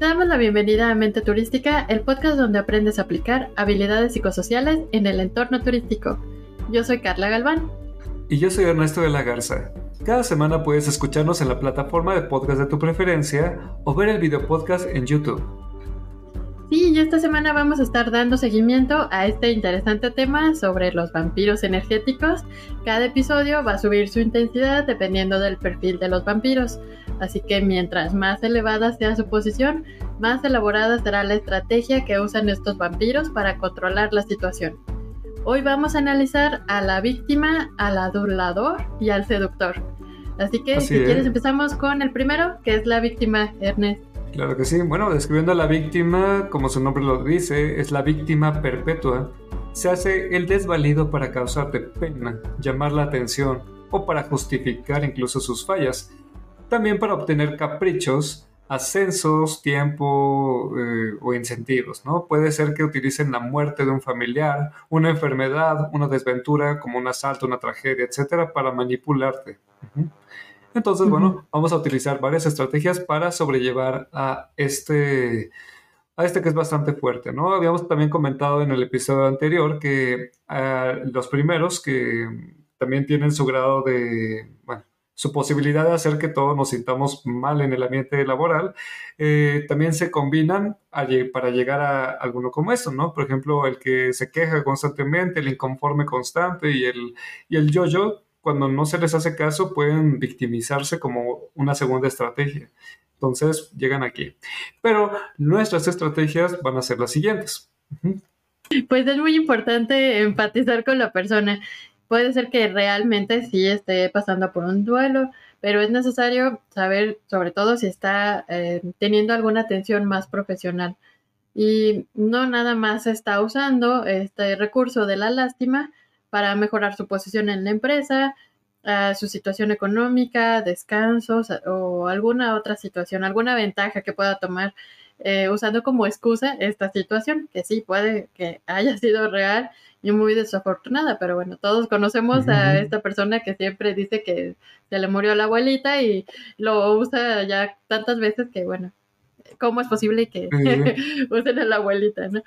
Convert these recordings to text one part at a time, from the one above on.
Te damos la bienvenida a Mente Turística, el podcast donde aprendes a aplicar habilidades psicosociales en el entorno turístico. Yo soy Carla Galván. Y yo soy Ernesto de la Garza. Cada semana puedes escucharnos en la plataforma de podcast de tu preferencia o ver el video podcast en YouTube. Sí, y esta semana vamos a estar dando seguimiento a este interesante tema sobre los vampiros energéticos. Cada episodio va a subir su intensidad dependiendo del perfil de los vampiros. Así que mientras más elevada sea su posición, más elaborada será la estrategia que usan estos vampiros para controlar la situación. Hoy vamos a analizar a la víctima, al adulador y al seductor. Así que si quieres empezamos con el primero, que es la víctima, Ernest. Claro que sí. Bueno, describiendo a la víctima, como su nombre lo dice, es la víctima perpetua. Se hace el desvalido para causarte pena, llamar la atención o para justificar incluso sus fallas. También para obtener caprichos, ascensos, tiempo eh, o incentivos, ¿no? Puede ser que utilicen la muerte de un familiar, una enfermedad, una desventura como un asalto, una tragedia, etcétera, para manipularte. Entonces, bueno, vamos a utilizar varias estrategias para sobrellevar a este, a este que es bastante fuerte, ¿no? Habíamos también comentado en el episodio anterior que ah, los primeros que también tienen su grado de, bueno, su posibilidad de hacer que todos nos sintamos mal en el ambiente laboral, eh, también se combinan para llegar a alguno como esto, ¿no? Por ejemplo, el que se queja constantemente, el inconforme constante y el, y el yo-yo cuando no se les hace caso, pueden victimizarse como una segunda estrategia. Entonces, llegan aquí. Pero nuestras estrategias van a ser las siguientes. Pues es muy importante empatizar con la persona. Puede ser que realmente sí esté pasando por un duelo, pero es necesario saber, sobre todo si está eh, teniendo alguna atención más profesional. Y no nada más está usando este recurso de la lástima para mejorar su posición en la empresa, su situación económica, descansos o alguna otra situación, alguna ventaja que pueda tomar eh, usando como excusa esta situación, que sí puede que haya sido real y muy desafortunada, pero bueno, todos conocemos a esta persona que siempre dice que se le murió la abuelita y lo usa ya tantas veces que bueno, ¿cómo es posible que usen a la abuelita, no?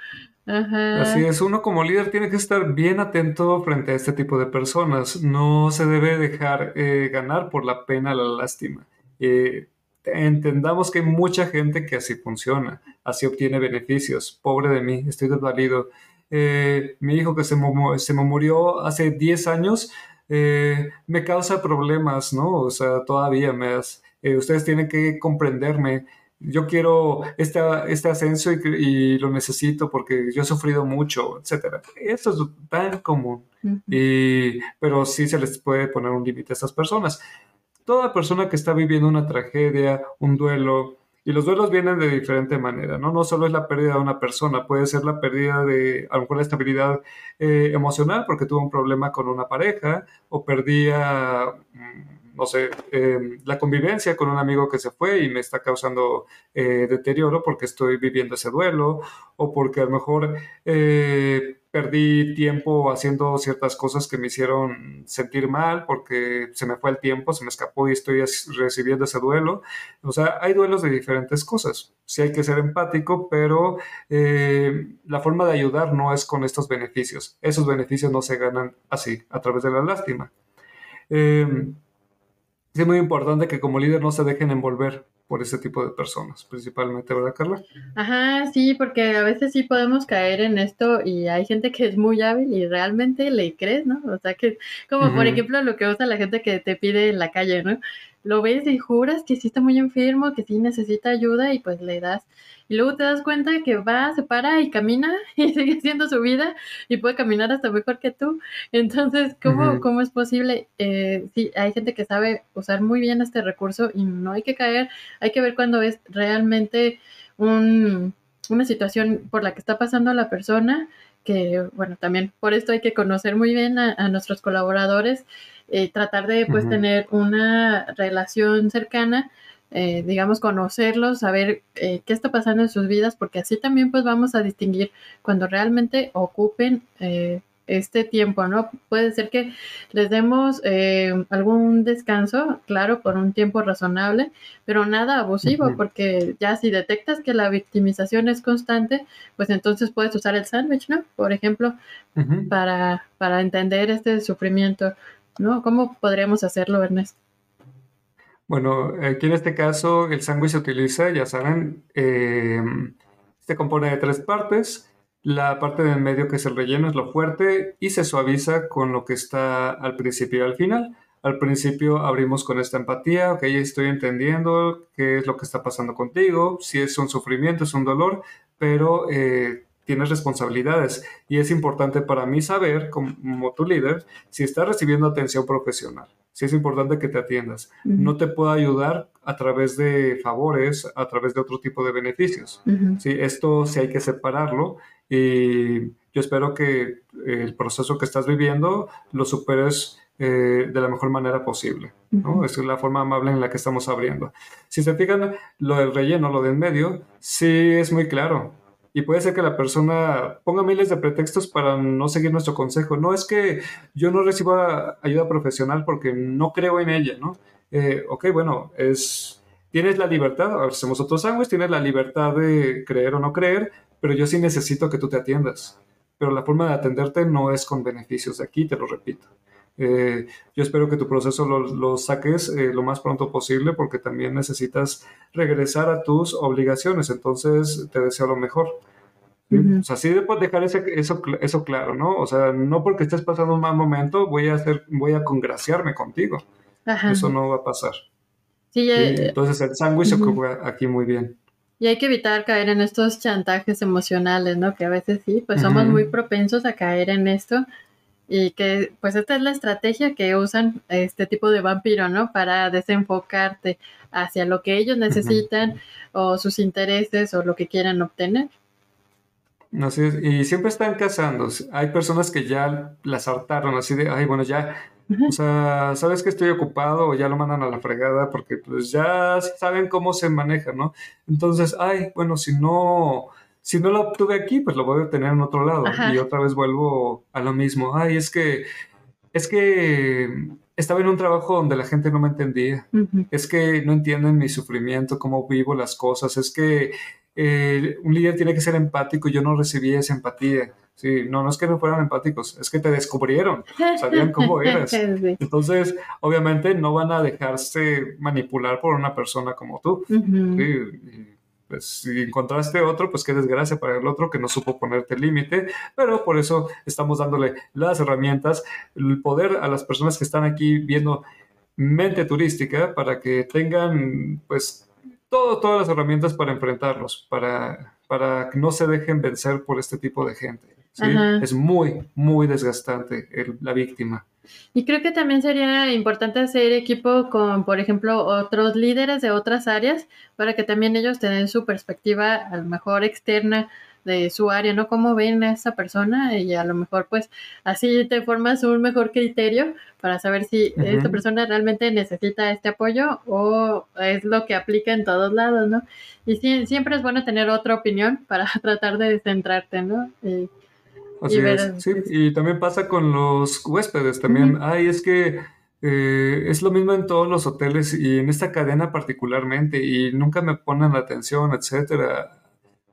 Así es, uno como líder tiene que estar bien atento frente a este tipo de personas. No se debe dejar eh, ganar por la pena, la lástima. Eh, entendamos que hay mucha gente que así funciona, así obtiene beneficios. Pobre de mí, estoy desvalido. Eh, mi hijo que se, se, me murió hace 10 años me causa problemas, ¿no? O sea, todavía me... ustedes tienen que comprenderme yo quiero este, este ascenso y, lo necesito porque yo he sufrido mucho, etc. Eso es tan común, pero sí se les puede poner un límite a estas personas. Toda persona que está viviendo una tragedia, un duelo, y los duelos vienen de diferente manera, ¿no? No solo es la pérdida de una persona, puede ser la pérdida de, a lo mejor, la estabilidad eh, emocional porque tuvo un problema con una pareja o perdía no sé, em, la convivencia con un amigo que se fue y me está causando eh, deterioro porque estoy viviendo ese duelo o porque a lo mejor eh, perdí tiempo haciendo ciertas cosas que me hicieron sentir mal porque se me fue el tiempo, se me escapó y estoy recibiendo ese duelo. O sea, hay duelos de diferentes cosas. Sí hay que ser empático, pero eh, la forma de ayudar no es con estos beneficios. Esos beneficios no se ganan así, a través de la lástima. Em, es muy importante que como líder no se dejen envolver por ese tipo de personas, principalmente, ¿verdad, Carla? Ajá, sí, porque a veces sí podemos caer en esto y hay gente que es muy hábil y realmente le crees, ¿no? O sea, que como por ejemplo lo que usa la gente que te pide en la calle, ¿no? Lo ves y juras que sí está muy enfermo, que sí necesita ayuda y pues le das y luego te das cuenta que va, se para y camina y sigue haciendo su vida y puede caminar hasta mejor que tú. Entonces, ¿cómo, ¿cómo es posible? Eh, sí, hay gente que sabe usar muy bien este recurso y no hay que caer, hay que ver cuando es realmente un, una situación por la que está pasando la persona que bueno, también por esto hay que conocer muy bien a, nuestros colaboradores, eh, tratar de pues tener una relación cercana eh, digamos, conocerlos, saber eh, qué está pasando en sus vidas, porque así también pues vamos a distinguir cuando realmente ocupen eh, este tiempo, ¿no? Puede ser que les demos eh, algún descanso, claro, por un tiempo razonable, pero nada abusivo, porque ya si detectas que la victimización es constante, pues entonces puedes usar el sándwich, ¿no? Por ejemplo, para, para entender este sufrimiento, ¿no? ¿Cómo podríamos hacerlo, Ernesto? Bueno, aquí en este caso el sándwich se utiliza, ya saben, eh, se compone de tres partes. La parte del medio que es el relleno es lo fuerte y se suaviza con lo que está al principio y al final. Al principio abrimos con esta empatía, ok, estoy entendiendo qué es lo que está pasando contigo, si es un sufrimiento, es un dolor, pero eh, tienes responsabilidades y es importante para mí saber, como tu líder, si estás recibiendo atención profesional. Si es importante que te atiendas. No te puedo ayudar a través de favores, a través de otro tipo de beneficios. ¿sí? Esto sí hay que separarlo y yo espero que el proceso que estás viviendo lo superes eh, de la mejor manera posible. ¿no? es la forma amable en la que estamos abriendo. Si se fijan, lo del relleno, lo del medio, sí es muy claro y puede ser que la persona ponga miles de pretextos para no seguir nuestro consejo. No es que yo no reciba ayuda profesional porque no creo en ella, ¿no? Eh, ok, bueno, es, tienes la libertad, hacemos otros sándwich, tienes la libertad de creer o no creer, pero yo sí necesito que tú te atiendas. Pero la forma de atenderte no es con beneficios de aquí, te lo repito. Eh, yo espero que tu proceso lo, saques eh, lo más pronto posible porque también necesitas regresar a tus obligaciones, entonces te deseo lo mejor. O sea, sí debo dejar eso, eso claro, ¿no? O sea, no porque estés pasando un mal momento voy a hacer, voy a congraciarme contigo. Eso no va a pasar. Sí, eh, entonces el sándwich se ocupa aquí muy bien. Y hay que evitar caer en estos chantajes emocionales, ¿no? Que a veces sí, pues somos muy propensos a caer en esto y que pues esta es la estrategia que usan este tipo de vampiro, ¿no? Para desenfocarte hacia lo que ellos necesitan o sus intereses o lo que quieran obtener. Así es, y siempre están casándose. Hay personas que ya las hartaron así de, ay, bueno, ya, o sea, sabes que estoy ocupado o ya lo mandan a la fregada porque pues ya saben cómo se maneja, ¿no? Entonces, ay, bueno, si no, si no lo obtuve aquí, pues lo voy a obtener en otro lado. Y otra vez vuelvo a lo mismo. Ay, es que, es que estaba en un trabajo donde la gente no me entendía. Es que no entienden mi sufrimiento, cómo vivo las cosas. Es que eh, un líder tiene que ser empático y yo no recibí esa empatía. Sí, no, no es que no fueran empáticos, es que te descubrieron, sabían cómo eres. Entonces, obviamente no van a dejarse manipular por una persona como tú. sí, pues si encontraste otro, pues qué desgracia para el otro que no supo ponerte límite, pero por eso estamos dándole las herramientas, el poder a las personas que están aquí viendo mente turística para que tengan pues todo, todas las herramientas para enfrentarlos, para, para que no se dejen vencer por este tipo de gente. Es muy, muy desgastante la víctima. Y creo que también sería importante hacer equipo con, por ejemplo, otros líderes de otras áreas para que también ellos tengan su perspectiva a lo mejor externa de su área, ¿no? Cómo ven a esa persona y a lo mejor pues así te formas un mejor criterio para saber si esta persona realmente necesita este apoyo o es lo que aplica en todos lados, ¿no? Y siempre es bueno tener otra opinión para tratar de centrarte, ¿no? Así es, sí. Y también pasa con los huéspedes también. Ay, es que eh, es lo mismo en todos los hoteles y en esta cadena particularmente y nunca me ponen la atención, etcétera.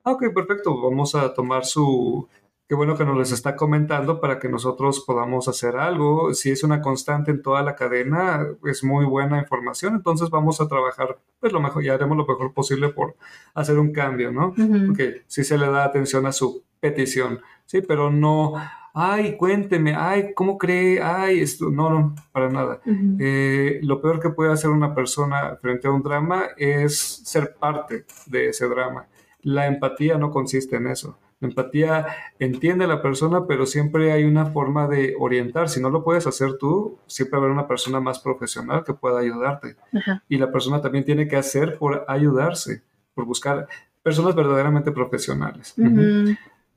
Ah, ok, perfecto. Vamos a tomar su... Qué bueno que nos les está comentando para que nosotros podamos hacer algo. Si es una constante en toda la cadena, es muy buena información. Entonces vamos a trabajar, pues lo mejor, y haremos lo mejor posible por hacer un cambio, ¿no? Porque si se le da atención a su petición, ¿sí? Pero no, ay, cuénteme, ay, ¿cómo cree? Ay, esto, no, no, para nada. Eh, lo peor que puede hacer una persona frente a un drama es ser parte de ese drama. La empatía no consiste en eso. La empatía entiende a la persona, pero siempre hay una forma de orientar. Si no lo puedes hacer tú, siempre habrá una persona más profesional que pueda ayudarte. Y la persona también tiene que hacer por ayudarse, por buscar personas verdaderamente profesionales.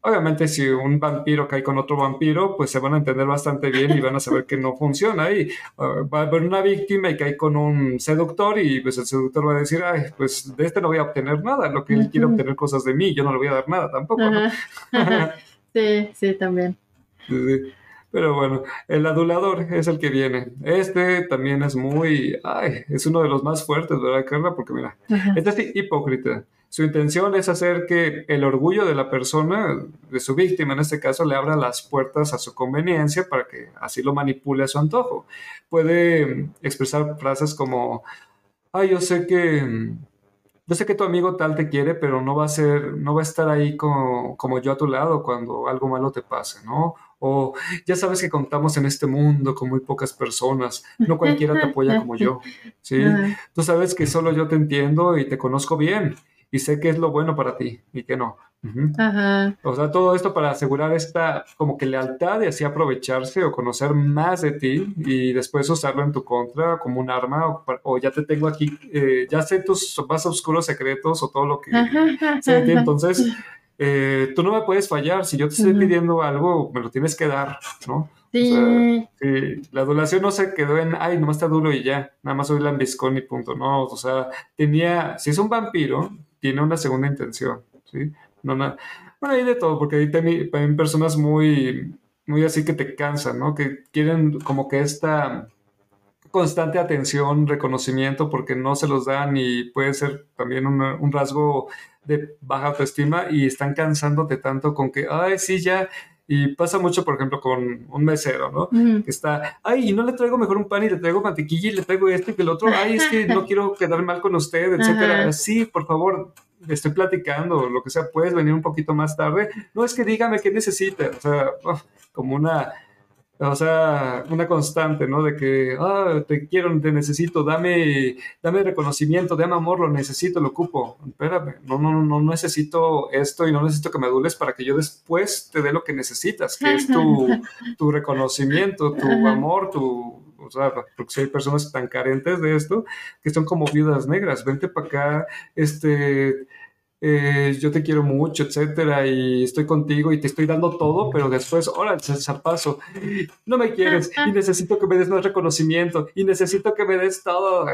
Obviamente, si un vampiro cae con otro vampiro, pues se van a entender bastante bien y van a saber que no funciona. Y uh, va a haber una víctima y cae con un seductor y pues el seductor va a decir, ay, pues de este no voy a obtener nada. Lo que él quiere obtener cosas de mí, yo no le voy a dar nada tampoco. sí, sí, también. Pero bueno, el adulador es el que viene. Este también es muy, ay, es uno de los más fuertes, ¿verdad, Carla? Porque mira, este es hipócrita. Su intención es hacer que el orgullo de la persona, de su víctima en este caso, le abra las puertas a su conveniencia para que así lo manipule a su antojo. Puede expresar frases como, ay, yo sé que yo sé que tu amigo tal te quiere, pero no va a ser, no va a estar ahí como, como yo a tu lado cuando algo malo te pase, ¿no? O ya sabes que contamos en este mundo con muy pocas personas, no cualquiera te apoya como yo, ¿sí? Tú sabes que solo yo te entiendo y te conozco bien y sé que es lo bueno para ti y que no. O sea, todo esto para asegurar esta como que lealtad y así aprovecharse o conocer más de ti y después usarlo en tu contra como un arma o, ya te tengo aquí, eh, ya sé tus más oscuros secretos o todo lo que sé de ti. Entonces, eh, tú no me puedes fallar. Si yo te estoy pidiendo algo, me lo tienes que dar, ¿no? Sí. la adulación no se quedó en, ay, nomás está duro y ya, nada más soy lambiscón y punto. No, o sea, tenía, si es un vampiro, tiene una segunda intención, ¿sí? No, no. Bueno, hay de todo, porque hay también, personas muy, muy así que te cansan, ¿no? Que quieren como que esta constante atención, reconocimiento, porque no se los dan y puede ser también un rasgo de baja autoestima y están cansándote tanto con que, ay, sí, ya, y pasa mucho, por ejemplo, con un mesero, ¿no? Que está, ay, y no le traigo mejor un pan y le traigo mantequilla y le traigo este y que el otro, ay, es que no quiero quedar mal con usted, etcétera. Sí, por favor, estoy platicando, lo que sea, puedes venir un poquito más tarde. No es que dígame qué necesita, o sea, como una o sea, una constante, ¿no? De que, ah, te quiero, te necesito, dame, dame reconocimiento, dame amor, lo necesito, lo ocupo. Espérame, no, no, no necesito esto y no necesito que me adules para que yo después te dé lo que necesitas, que es tu, tu reconocimiento, tu amor, tu, o sea, porque si hay personas tan carentes de esto que son como viudas negras, vente para acá, este, eh, yo te quiero mucho, etcétera, y estoy contigo y te estoy dando todo, pero después, ahora el paso, no me quieres y necesito que me des más reconocimiento y necesito que me des todo.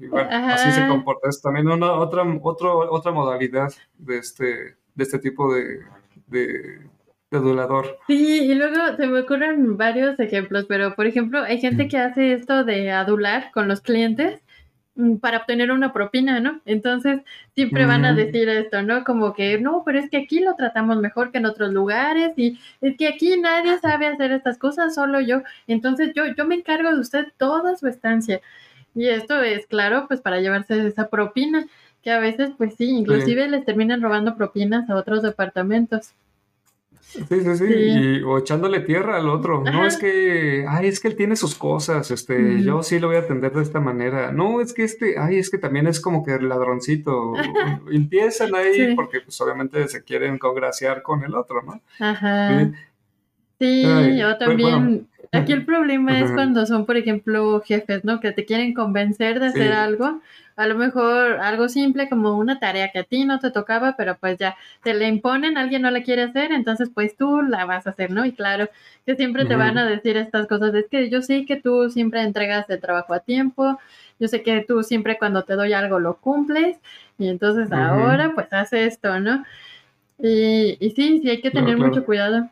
Y bueno, así se comporta. Es también una otra, otro, otra modalidad de este, de este tipo de, de, adulador. Sí, y luego se me ocurren varios ejemplos, pero por ejemplo, hay gente que hace esto de adular con los clientes Mm, para obtener una propina, ¿no? Entonces siempre van a decir esto, ¿no? Como que no, pero es que aquí lo tratamos mejor que en otros lugares y es que aquí nadie sabe hacer estas cosas, solo yo. Entonces yo, yo me encargo de usted toda su estancia. Y esto es claro, pues para llevarse esa propina, que a veces, pues sí, inclusive les terminan robando propinas a otros departamentos. Sí, sí, sí, o echándole tierra al otro. No es que, ay, es que él tiene sus cosas, este, yo sí lo voy a atender de esta manera. No, es que este, ay, es que también es como que el ladroncito. Empiezan ahí porque pues obviamente se quieren congraciar con el otro, ¿no? Ajá. Sí, yo pues, también. Aquí el problema es cuando son, por ejemplo, jefes, ¿no? Que te quieren convencer de hacer algo a lo mejor algo simple como una tarea que a ti no te tocaba, pero pues ya te le imponen, alguien no la quiere hacer, entonces pues tú la vas a hacer, ¿no? Y claro, que siempre te van a decir estas cosas, es que yo sé que tú siempre entregas el trabajo a tiempo, yo sé que tú siempre cuando te doy algo lo cumples, y entonces ahora pues hace esto, ¿no? Y, y sí, sí hay que tener mucho cuidado.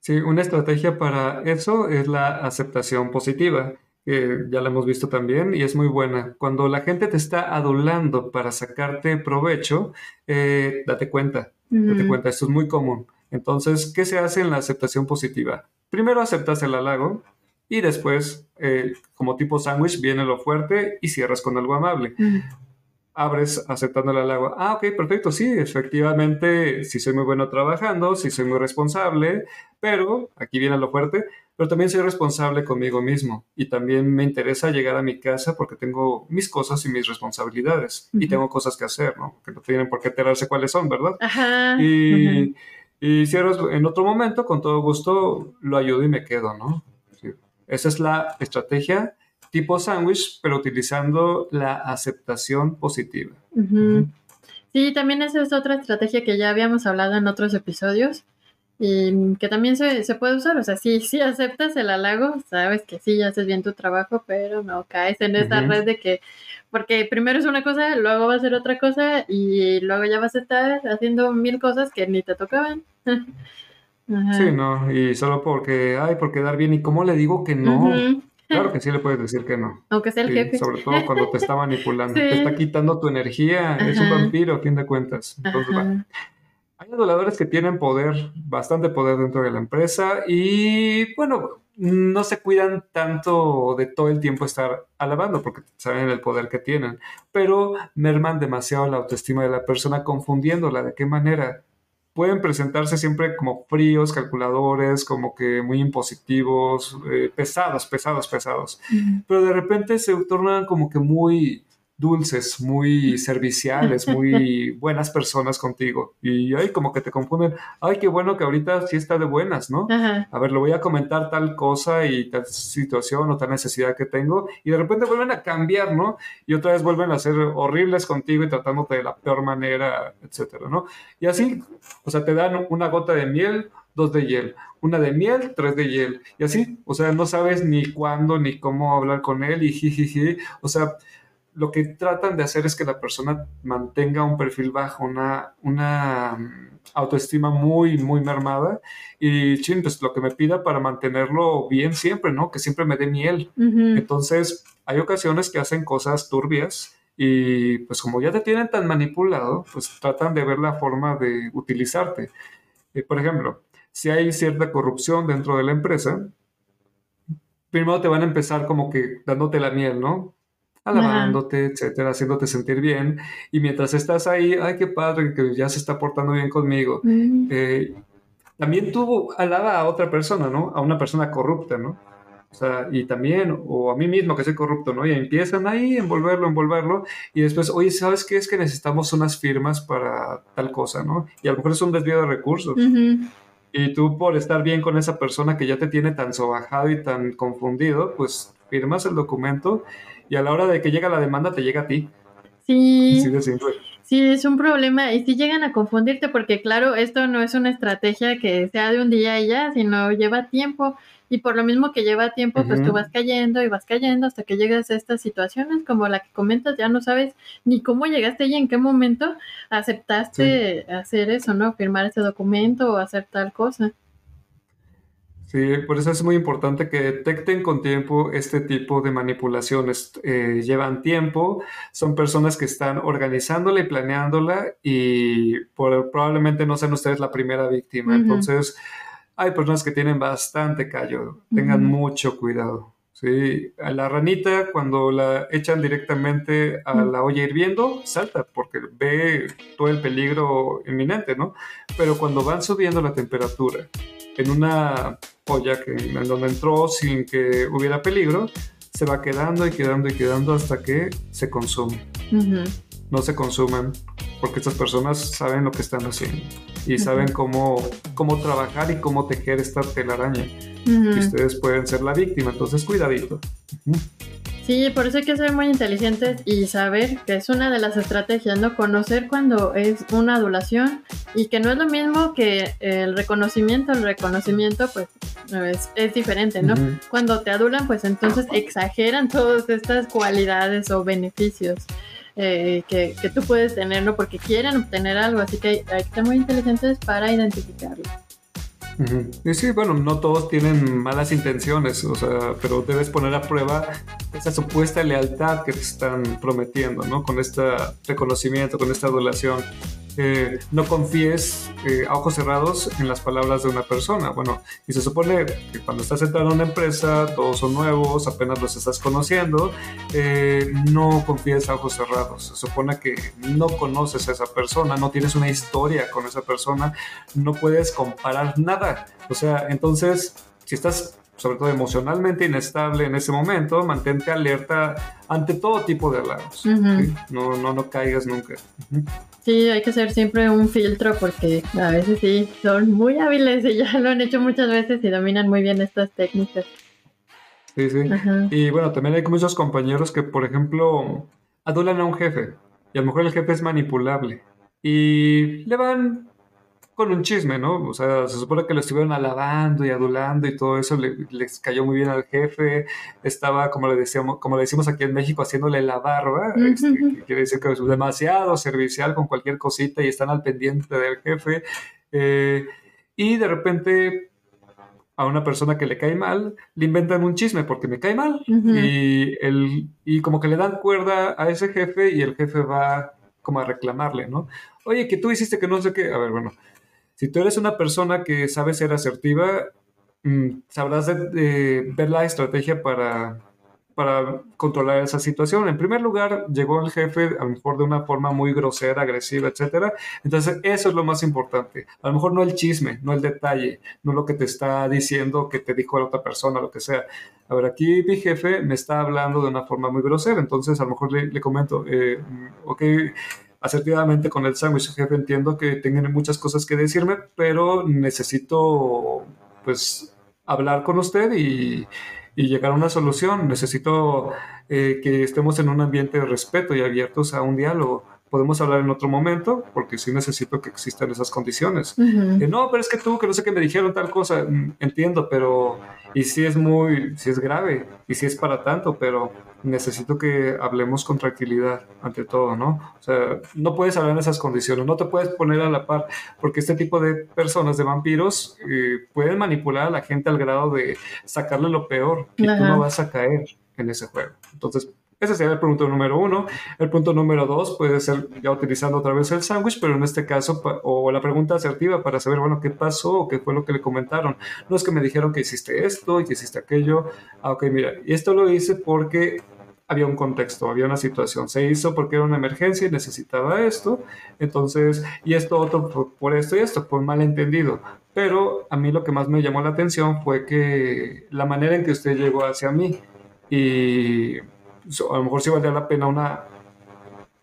Sí, una estrategia para eso es la aceptación positiva que ya la hemos visto también y es muy buena. Cuando la gente te está adulando para sacarte provecho, eh, date cuenta, date cuenta, esto es muy común. Entonces, ¿qué se hace en la aceptación positiva? Primero aceptas el halago y después, eh, como tipo sándwich, viene lo fuerte y cierras con algo amable abres aceptándole al agua. Ah, ok, perfecto, sí, efectivamente, sí soy muy bueno trabajando, sí soy muy responsable, pero aquí viene lo fuerte, pero también soy responsable conmigo mismo y también me interesa llegar a mi casa porque tengo mis cosas y mis responsabilidades y tengo cosas que hacer, ¿no? Que no tienen por qué enterarse cuáles son, ¿verdad? Ajá. Y, y cierras en otro momento, con todo gusto, lo ayudo y me quedo, ¿no? Esa es la estrategia tipo sándwich, pero utilizando la aceptación positiva. Sí, también esa es otra estrategia que ya habíamos hablado en otros episodios y que también se, se puede usar. O sea, sí, sí aceptas el halago, sabes que sí haces bien tu trabajo, pero no caes en esa red de que, porque primero es una cosa, luego va a ser otra cosa y luego ya vas a estar haciendo mil cosas que ni te tocaban. Sí, no, y solo porque, ay, por quedar bien, ¿y cómo le digo que no? Claro que sí le puedes decir que no. Aunque sea el jefe. Sobre todo cuando te está manipulando, te está quitando tu energía, es un vampiro a fin de cuentas. Entonces, Hay aduladores que tienen poder, bastante poder dentro de la empresa y, bueno, no se cuidan tanto de todo el tiempo estar alabando porque saben el poder que tienen, pero merman demasiado la autoestima de la persona confundiéndola. ¿De qué manera? Pueden presentarse siempre como fríos, calculadores, como que muy impositivos, eh, pesados, pesados, pesados, pero de repente se tornan como que muy dulces, muy serviciales, muy buenas personas contigo. Y ay, como que te confunden, ay, qué bueno que ahorita sí está de buenas, ¿no? A ver, le voy a comentar tal cosa y tal situación o tal necesidad que tengo, y de repente vuelven a cambiar, ¿no? Y otra vez vuelven a ser horribles contigo y tratándote de la peor manera, etcétera, ¿no? Y así, o sea, te dan una gota de miel, dos de hiel, una de miel, tres de hiel, y así, o sea, no sabes ni cuándo ni cómo hablar con él y jijiji, o sea, lo que tratan de hacer es que la persona mantenga un perfil bajo, una, una mm, autoestima muy, muy mermada y, chin, pues lo que me pida para mantenerlo bien siempre, ¿no? Que siempre me dé miel. Entonces, hay ocasiones que hacen cosas turbias y pues como ya te tienen tan manipulado, pues tratan de ver la forma de utilizarte. Eh, por ejemplo, si hay cierta corrupción dentro de la empresa, primero te van a empezar como que dándote la miel, ¿no? Alabándote, etcétera, haciéndote sentir bien. Y mientras estás ahí, ay, qué padre, que ya se está portando bien conmigo. Mm. Eh, también tú alaba a otra persona, ¿no? A una persona corrupta, ¿no? O sea, y también, o a mí mismo que soy corrupto, ¿no? Y empiezan ahí a envolverlo, envolverlo, y después, oye, ¿sabes qué? Es que necesitamos unas firmas para tal cosa, ¿no? Y a lo mejor es un desvío de recursos. Y tú por estar bien con esa persona que ya te tiene tan sobajado y tan confundido, pues firmas el documento y a la hora de que llega la demanda te llega a ti. Sí. Sí, es un problema y sí llegan a confundirte porque claro, esto no es una estrategia que sea de un día y ya, sino lleva tiempo y por lo mismo que lleva tiempo, pues tú vas cayendo y vas cayendo hasta que llegas a estas situaciones como la que comentas, ya no sabes ni cómo llegaste y en qué momento aceptaste hacer eso, ¿no? Firmar ese documento o hacer tal cosa. Sí, por eso es muy importante que detecten con tiempo este tipo de manipulaciones. Eh, llevan tiempo, son personas que están organizándola y planeándola y probablemente no sean ustedes la primera víctima. Entonces, hay personas que tienen bastante callo. Tengan mucho cuidado. Sí, a la ranita cuando la echan directamente a la olla hirviendo, salta porque ve todo el peligro inminente, ¿no? Pero cuando van subiendo la temperatura en una olla que, en donde entró sin que hubiera peligro, se va quedando y quedando y quedando hasta que se consume. No se consumen porque estas personas saben lo que están haciendo y saben cómo, cómo trabajar y cómo tejer esta telaraña. Y ustedes pueden ser la víctima, entonces cuidadito. Sí, por eso hay que ser muy inteligentes y saber que es una de las estrategias, ¿no? Conocer cuando es una adulación y que no es lo mismo que el reconocimiento. El reconocimiento, pues, es, es diferente, ¿no? Cuando te adulan, pues entonces exageran todas estas cualidades o beneficios. Eh, que, que, tú puedes tener, ¿no? Porque quieren obtener algo, así que hay, que ser muy inteligentes para identificarlo. Y sí, bueno, no todos tienen malas intenciones, o sea, pero debes poner a prueba esa supuesta lealtad que te están prometiendo, ¿no? Con este reconocimiento, con esta adulación. No confíes eh, a ojos cerrados en las palabras de una persona. Bueno, y se supone que cuando estás entrando en una empresa, todos son nuevos, apenas los estás conociendo, eh, no confíes a ojos cerrados. Se supone que no conoces a esa persona, no tienes una historia con esa persona, no puedes comparar nada. O sea, entonces, si estás sobre todo emocionalmente inestable en ese momento, mantente alerta ante todo tipo de halagos. no, no, no caigas nunca. Sí, hay que hacer siempre un filtro porque a veces sí, son muy hábiles y ya lo han hecho muchas veces y dominan muy bien estas técnicas. Sí, sí. Y bueno, también hay muchos compañeros que, por ejemplo, adulan a un jefe y a lo mejor el jefe es manipulable y le van con un chisme, ¿no? O sea, se supone que lo estuvieron alabando y adulando y todo eso les cayó muy bien al jefe. Estaba, como le decíamos, como le decimos aquí en México, haciéndole la barba. Este, quiere decir que es demasiado servicial con cualquier cosita y están al pendiente del jefe. Eh, y de repente a una persona que le cae mal, le inventan un chisme porque me cae mal. y, el, y como que le dan cuerda a ese jefe y el jefe va como a reclamarle, ¿no? Oye, que tú hiciste que no sé qué. A ver, bueno, si tú eres una persona que sabe ser asertiva, mm, sabrás de, ver la estrategia para para controlar esa situación. En primer lugar, llegó el jefe a lo mejor de una forma muy grosera, agresiva, etcétera. Entonces, eso es lo más importante. A lo mejor no el chisme, no el detalle, no lo que te está diciendo, que te dijo la otra persona, lo que sea. A ver, aquí mi jefe me está hablando de una forma muy grosera, entonces a lo mejor le, comento, eh, ok, asertivamente con el sándwich, jefe, entiendo que tienen muchas cosas que decirme, pero necesito, pues, hablar con usted y llegar a una solución. Necesito eh, que estemos en un ambiente de respeto y abiertos a un diálogo. Podemos hablar en otro momento, porque sí necesito que existan esas condiciones. Eh, no, pero es que tú, que no sé qué me dijeron tal cosa, mm, entiendo, pero y sí es muy, sí es grave, y sí es para tanto, pero necesito que hablemos con tranquilidad ante todo, ¿no? O sea, no puedes hablar en esas condiciones, no te puedes poner a la par, porque este tipo de personas, de vampiros, eh, pueden manipular a la gente al grado de sacarle lo peor, y tú no vas a caer en ese juego. Entonces, ese sería el punto número uno. El punto número dos puede ser ya utilizando otra vez el sándwich, pero en este caso, o la pregunta asertiva para saber, bueno, qué pasó o qué fue lo que le comentaron. No es que me dijeron que hiciste esto y que hiciste aquello. Ah, ok, mira, y esto lo hice porque había un contexto, había una situación. Se hizo porque era una emergencia y necesitaba esto. Entonces, y esto otro por, por esto y esto, por malentendido. Pero a mí lo que más me llamó la atención fue que la manera en que usted llegó hacia mí y a lo mejor sí valdría la pena una,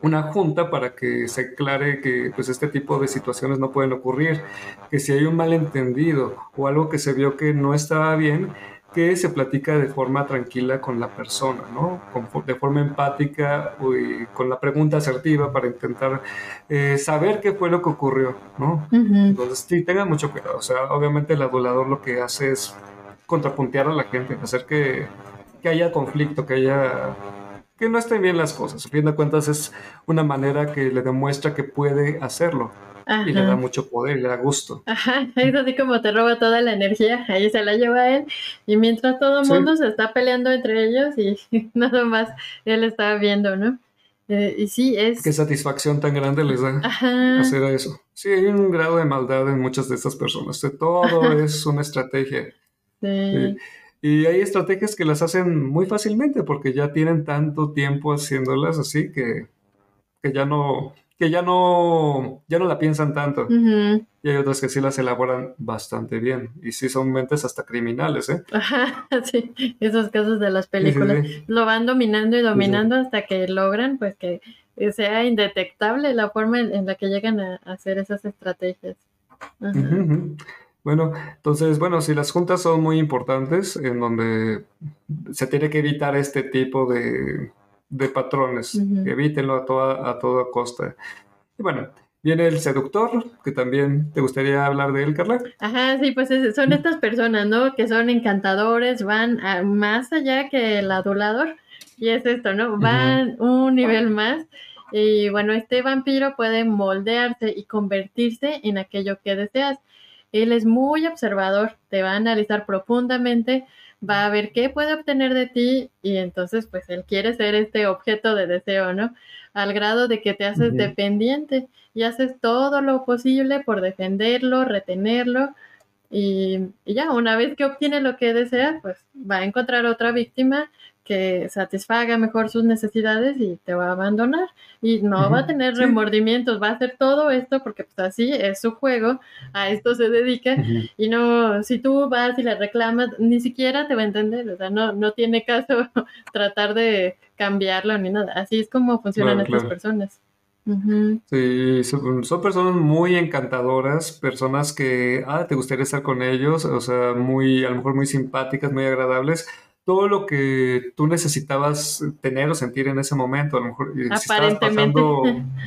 una junta para que se aclare que pues este tipo de situaciones no pueden ocurrir, que si hay un malentendido o algo que se vio que no estaba bien, que se platica de forma tranquila con la persona, ¿no? de forma empática y con la pregunta asertiva para intentar eh, saber qué fue lo que ocurrió, ¿no? Entonces, sí, tengan mucho cuidado. O sea, obviamente el adulador lo que hace es contrapuntear a la gente, hacer que, que haya conflicto, que haya que no estén bien las cosas. A fin de cuentas es una manera que le demuestra que puede hacerlo. Y le da mucho poder, le da gusto. Ajá, es así como te roba toda la energía, ahí se la lleva él. Y mientras todo el mundo se está peleando entre ellos y nada más él está viendo, ¿no? Eh, y sí, es... Qué satisfacción tan grande les da hacer eso. Sí, hay un grado de maldad en muchas de estas personas. Todo es una estrategia. Sí. Y hay estrategias que las hacen muy fácilmente porque ya tienen tanto tiempo haciéndolas así que, que ya no que ya no ya no la piensan tanto. Y hay otras que sí las elaboran bastante bien. Y sí son mentes hasta criminales, ¿eh? Ajá, sí, esos casos de las películas. Lo van dominando y dominando hasta que logran pues que sea indetectable la forma en, la que llegan a, hacer esas estrategias. Bueno, entonces, bueno, si las juntas son muy importantes, en donde se tiene que evitar este tipo de, patrones, evítenlo a toda, a toda costa. Y bueno, viene el seductor, que también te gustaría hablar de él, Carla. Ajá, sí, pues son estas personas, ¿no? Que son encantadores, van más allá que el adulador. Y es esto, ¿no? Van un nivel más. Y bueno, este vampiro puede moldearse y convertirse en aquello que deseas. Él es muy observador, te va a analizar profundamente, va a ver qué puede obtener de ti y entonces pues él quiere ser este objeto de deseo, ¿no? Al grado de que te haces dependiente y haces todo lo posible por defenderlo, retenerlo y, y, ya, una vez que obtiene lo que desea, pues va a encontrar otra víctima que satisfaga mejor sus necesidades y te va a abandonar. Y no va a tener remordimientos, va a hacer todo esto porque pues así es su juego, a esto se dedica. Y no, si tú vas y le reclamas, ni siquiera te va a entender, o sea, no, no tiene caso tratar de cambiarlo ni nada, así es como funcionan estas personas. Sí, son, son, personas muy encantadoras, personas que, ah, te gustaría estar con ellos, o sea, muy, a lo mejor muy simpáticas, muy agradables, todo lo que tú necesitabas tener o sentir en ese momento. A lo mejor si Aparentemente.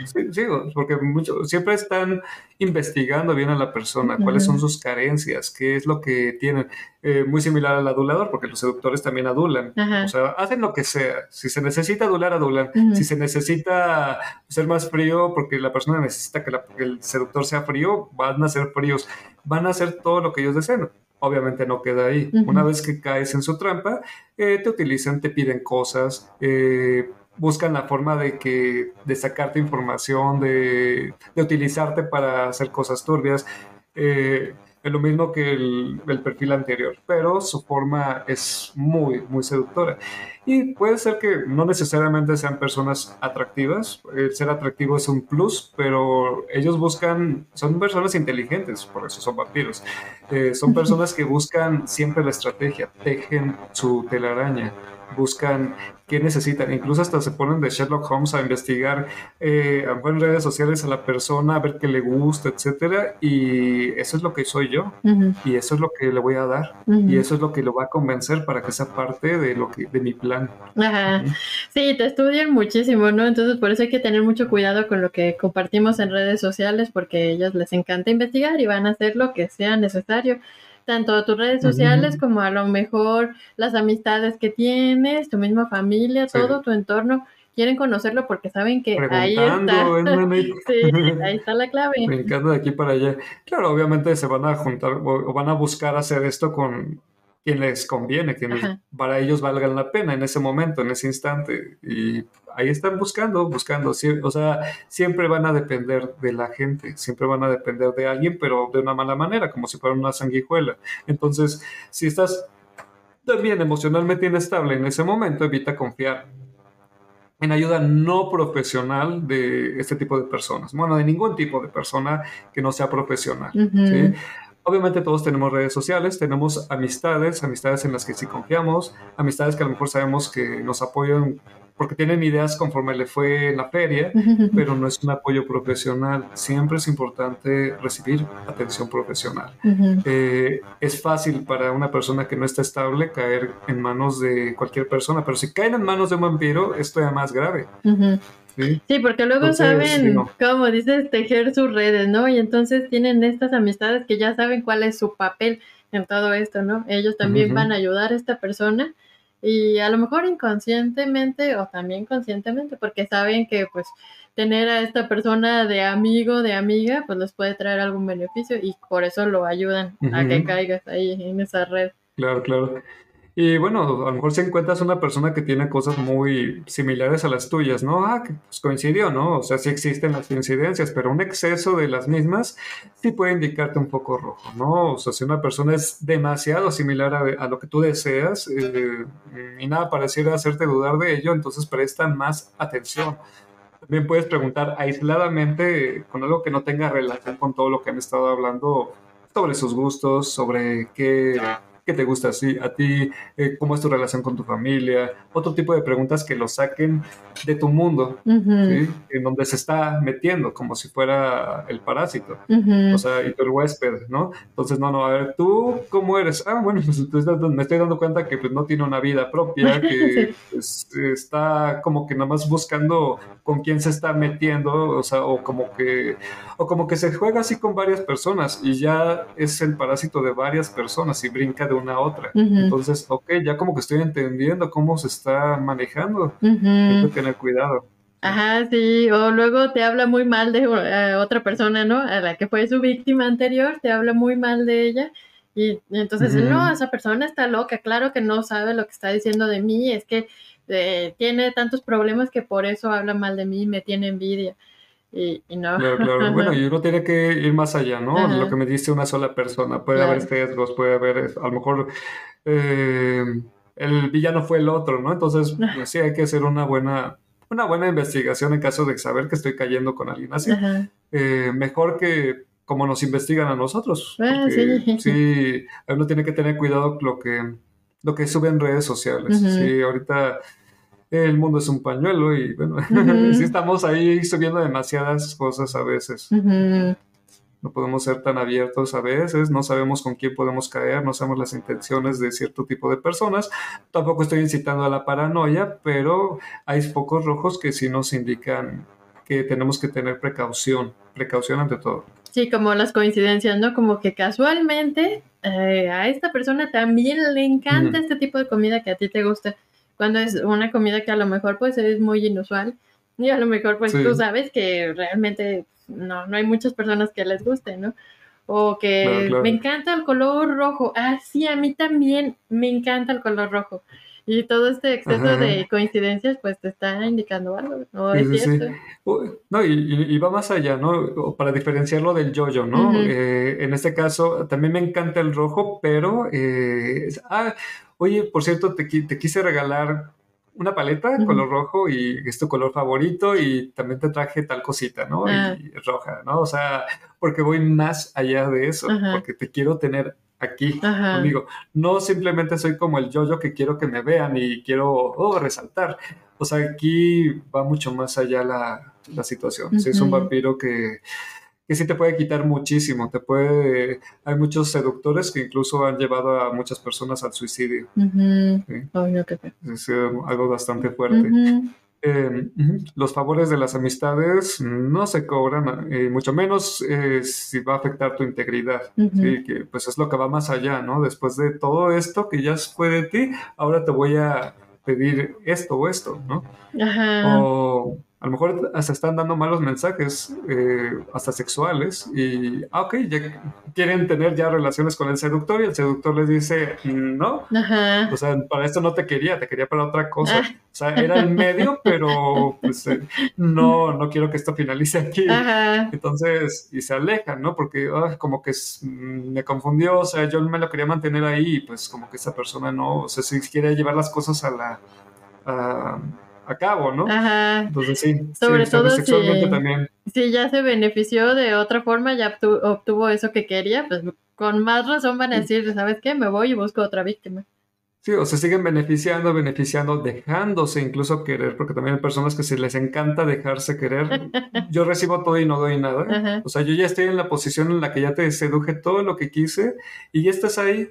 sí, porque mucho, siempre están investigando bien a la persona, cuáles son sus carencias, qué es lo que tienen. Eh, muy similar al adulador, porque los seductores también adulan. O sea, hacen lo que sea. Si se necesita adular, adulan. Si se necesita ser más frío, porque la persona necesita que, que el seductor sea frío, van a ser fríos. Van a hacer todo lo que ellos deseen obviamente no queda ahí. Una vez que caes en su trampa, eh, te utilizan, te piden cosas, eh, buscan la forma de que de sacarte información, de, de utilizarte para hacer cosas turbias. Eh, es lo mismo que el, perfil anterior, pero su forma es muy, muy seductora. Y puede ser que no necesariamente sean personas atractivas, el ser atractivo es un plus, pero ellos buscan, son personas inteligentes, por eso son vampiros. Eh, son personas que buscan siempre la estrategia, tejen su telaraña buscan qué necesitan, incluso hasta se ponen de Sherlock Holmes a investigar eh, en redes sociales a la persona, a ver qué le gusta, etcétera, y eso es lo que soy yo, y eso es lo que le voy a dar, y eso es lo que lo va a convencer para que sea parte de lo que, de mi plan. Ajá. Sí, te estudian muchísimo, ¿no? Entonces por eso hay que tener mucho cuidado con lo que compartimos en redes sociales, porque a ellos les encanta investigar y van a hacer lo que sea necesario tanto a tus redes sociales como a lo mejor las amistades que tienes, tu misma familia, todo tu entorno. Quieren conocerlo porque saben que ahí está. sí, ahí está la clave. Brincando de aquí para allá. Claro, obviamente se van a juntar o van a buscar hacer esto con quien les conviene, que para ellos valgan la pena en ese momento, en ese instante. Y ahí están buscando, buscando. O sea, siempre van a depender de la gente, siempre van a depender de alguien, pero de una mala manera, como si fuera una sanguijuela. Entonces, si estás también emocionalmente inestable en ese momento, evita confiar en ayuda no profesional de este tipo de personas. Bueno, de ningún tipo de persona que no sea profesional. ¿sí? Obviamente todos tenemos redes sociales, tenemos amistades, amistades en las que sí confiamos, amistades que a lo mejor sabemos que nos apoyan porque tienen ideas conforme le fue en la feria, pero no es un apoyo profesional. Siempre es importante recibir atención profesional. Eh, es fácil para una persona que no está estable caer en manos de cualquier persona, pero si caen en manos de un vampiro, esto es más grave. Sí, porque luego saben, como dices, tejer sus redes, ¿no? Y entonces tienen estas amistades que ya saben cuál es su papel en todo esto, ¿no? Ellos también van a ayudar a esta persona y a lo mejor inconscientemente o también conscientemente, porque saben que pues tener a esta persona de amigo, de amiga, pues les puede traer algún beneficio y por eso lo ayudan a que caigas ahí en esa red. Claro, claro. Y bueno, a lo mejor si encuentras una persona que tiene cosas muy similares a las tuyas, ¿no? Ah, que pues coincidió, ¿no? O sea, sí existen las coincidencias, pero un exceso de las mismas sí puede indicarte un poco rojo, ¿no? O sea, si una persona es demasiado similar a, lo que tú deseas eh, y nada pareciera hacerte dudar de ello, entonces presta más atención. También puedes preguntar aisladamente con algo que no tenga relación con todo lo que han estado hablando sobre sus gustos, sobre qué qué te gusta así, a ti, eh, cómo es tu relación con tu familia, otro tipo de preguntas que lo saquen de tu mundo, en donde se está metiendo, como si fuera el parásito, o sea, y tu huésped, ¿no? Entonces, no, no, a ver, ¿tú cómo eres? Ah, bueno, pues, me estoy dando cuenta que pues, no tiene una vida propia, que pues, está como que nada más buscando con quién se está metiendo, o sea, o como que, o como que se juega así con varias personas y ya es el parásito de varias personas y brinca de una a otra. Entonces, ok, ya como que estoy entendiendo cómo se está manejando. Hay que tener cuidado. Ajá, sí, o luego te habla muy mal de eh, otra persona, ¿no? A la que fue su víctima anterior, te habla muy mal de ella. Y, entonces, no, esa persona está loca, claro que no sabe lo que está diciendo de mí, es que eh, tiene tantos problemas que por eso habla mal de mí, me tiene envidia. Y, no. Claro, claro. Bueno, y uno tiene que ir más allá, ¿no? Lo que me dice una sola persona. Puede haber sesgos, puede haber, a lo mejor eh, el villano fue el otro, ¿no? Entonces, pues, sí hay que hacer una buena, una buena investigación en caso de saber que estoy cayendo con alguien así. Eh, mejor que como nos investigan a nosotros. Ah, sí. sí, uno tiene que tener cuidado lo que, lo que sube en redes sociales. Sí, ahorita el mundo es un pañuelo y bueno, sí estamos ahí subiendo demasiadas cosas a veces. no podemos ser tan abiertos a veces, no sabemos con quién podemos caer, no sabemos las intenciones de cierto tipo de personas. Tampoco estoy incitando a la paranoia, pero hay focos rojos que sí nos indican que tenemos que tener precaución, precaución ante todo. Sí, como las coincidencias, ¿no? Como que casualmente eh, a esta persona también le encanta este tipo de comida que a ti te gusta, cuando es una comida que a lo mejor pues es muy inusual y a lo mejor pues tú sabes que realmente no, no hay muchas personas que les guste, ¿no? O que me encanta el color rojo. Ah, sí, a mí también me encanta el color rojo. Y todo este exceso de coincidencias, pues te está indicando algo, ¿no? es cierto. No, y, va más allá, ¿no? Para diferenciarlo del yoyo, ¿no? Eh, en este caso, también me encanta el rojo, pero. Eh, ah, oye, por cierto, te, te quise regalar una paleta color rojo y es tu color favorito y también te traje tal cosita, ¿no? Y, ah. roja, ¿no? O sea, porque voy más allá de eso, porque te quiero tener aquí conmigo. No simplemente soy como el yo-yo que quiero que me vean y quiero oh, resaltar. O sea, aquí va mucho más allá la, la situación. Si es un vampiro que que sí te puede quitar muchísimo, te puede, hay muchos seductores que incluso han llevado a muchas personas al suicidio. Es eh, algo bastante fuerte. Em, los favores de las amistades no se cobran, eh, mucho menos eh, si va a afectar tu integridad, que pues es lo que va más allá, ¿no? Después de todo esto que ya fue de ti, ahora te voy a pedir esto o esto, ¿no? Ajá. O a lo mejor hasta están dando malos mensajes, eh, hasta sexuales, y, ah, ok, ya quieren tener ya relaciones con el seductor y el seductor les dice, no, o sea, para esto no te quería, te quería para otra cosa. Ah. O sea, era el medio, pero pues eh, no, no quiero que esto finalice aquí. Entonces, y se alejan, ¿no? Porque ah, como que mm, me confundió, o sea, yo me lo quería mantener ahí, pues como que esa persona no, o sea, si quiere llevar las cosas a la a cabo, ¿no? Ajá. Entonces sí, sobre todo sexualmente si, también. Si ya se benefició de otra forma, ya obtuvo, eso que quería, pues con más razón van a decir, ¿sabes qué? Me voy y busco otra víctima. Sí, o se siguen beneficiando, beneficiando, dejándose incluso querer, porque también hay personas que se les encanta dejarse querer. Yo recibo todo y no doy nada. O sea, yo ya estoy en la posición en la que ya te seduje todo lo que quise y ya estás ahí,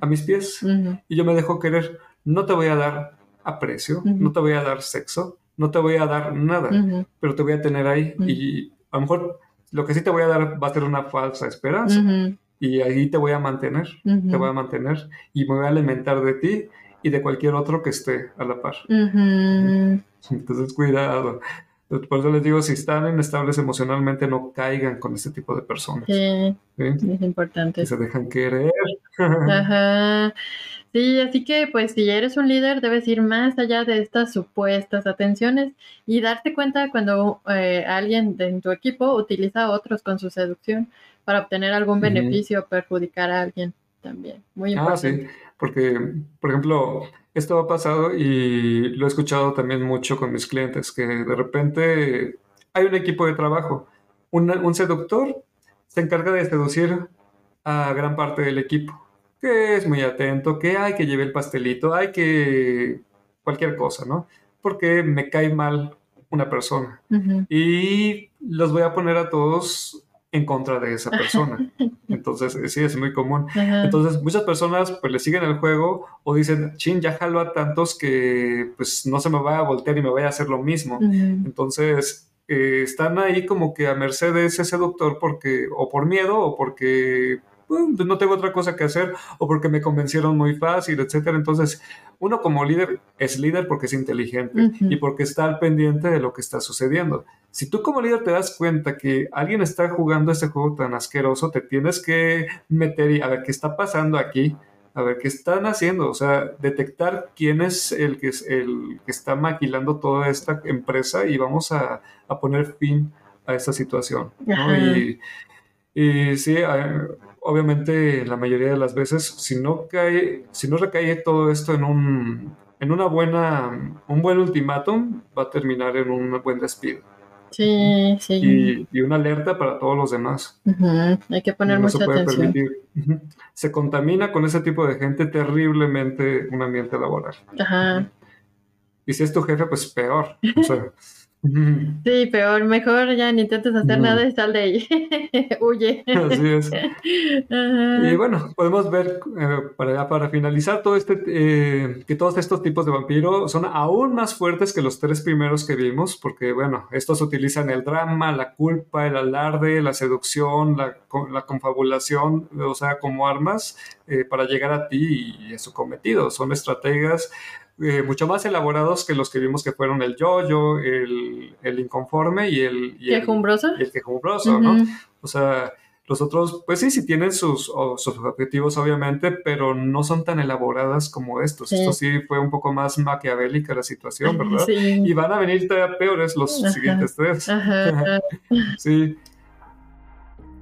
a mis pies, y yo me dejo querer. No te voy a dar aprecio, no te voy a dar sexo, no te voy a dar nada, pero te voy a tener ahí y a lo mejor lo que sí te voy a dar va a ser una falsa esperanza y ahí te voy a mantener, te voy a mantener y me voy a alimentar de ti y de cualquier otro que esté a la par. Entonces, cuidado. Por eso les digo, si están inestables emocionalmente, no caigan con este tipo de personas. Sí, es importante. Que se dejan querer. Ajá. Sí, así que pues si eres un líder debes ir más allá de estas supuestas atenciones y darte cuenta cuando eh, alguien en tu equipo utiliza a otros con su seducción para obtener algún beneficio o perjudicar a alguien también. Muy importante. Ah, sí, porque por ejemplo, esto ha pasado y lo he escuchado también mucho con mis clientes, que de repente hay un equipo de trabajo, un seductor se encarga de seducir a gran parte del equipo que es muy atento, que hay que lleve el pastelito, hay que cualquier cosa, ¿no? Porque me cae mal una persona y los voy a poner a todos en contra de esa persona. Entonces, sí, es muy común. Entonces, muchas personas pues le siguen el juego o dicen, chin, ya jalo a tantos que pues no se me va a voltear y me vaya a hacer lo mismo. Entonces, eh, están ahí como que a merced de ese seductor porque, o por miedo o porque pues no tengo otra cosa que hacer o porque me convencieron muy fácil, etcétera. Entonces, uno como líder es líder porque es inteligente y porque está al pendiente de lo que está sucediendo. Si tú como líder te das cuenta que alguien está jugando este juego tan asqueroso, te tienes que meter y a ver qué está pasando aquí, a ver qué están haciendo, o sea, detectar quién es el que, es el que está maquilando toda esta empresa y vamos a, poner fin a esta situación. Y, y sí, obviamente la mayoría de las veces, si no cae, si no recae todo esto en un, en una buena, un buen ultimátum, va a terminar en un buen despido. Sí, sí. Y, una alerta para todos los demás. Hay que poner mucha atención. Se contamina con ese tipo de gente terriblemente un ambiente laboral. Ajá. Y si es tu jefe, pues peor. O sea, Sí, peor, mejor ya ni intentes hacer nada y sal de ahí. Huye. Así es. Y bueno, podemos ver eh, para, para finalizar todo este eh, que todos estos tipos de vampiro son aún más fuertes que los tres primeros que vimos, porque bueno, estos utilizan el drama, la culpa, el alarde, la seducción, la, la confabulación, o sea, como armas eh, para llegar a ti y a su cometido. Son estrategas eh, mucho más elaborados que los que vimos que fueron el yoyo, el, el inconforme y el, y quejumbroso. El, quejumbroso, ¿no? O sea, los otros, pues sí, sí tienen sus, sus, objetivos, obviamente, pero no son tan elaboradas como estos. Esto sí fue un poco más maquiavélica la situación, ¿verdad? Sí. Y van a venir todavía peores los siguientes tres. sí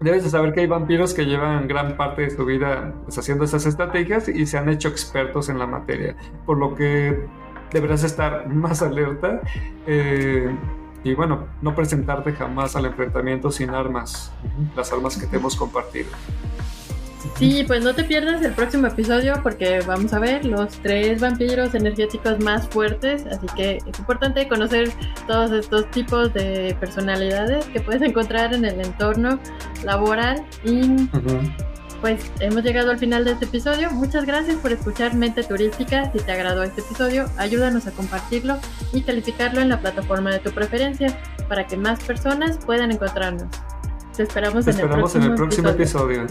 debes de saber que hay vampiros que llevan gran parte de su vida pues, haciendo esas estrategias y se han hecho expertos en la materia, por lo que deberás estar más alerta eh, y bueno, no presentarte jamás al enfrentamiento sin armas, las armas que te hemos compartido. Sí, pues no te pierdas el próximo episodio porque vamos a ver los tres vampiros energéticos más fuertes, así que es importante conocer todos estos tipos de personalidades que puedes encontrar en el entorno laboral y pues hemos llegado al final de este episodio. Muchas gracias por escuchar Mente Turística. Si te agradó este episodio, ayúdanos a compartirlo y calificarlo en la plataforma de tu preferencia para que más personas puedan encontrarnos. Te esperamos, en, el próximo, episodio.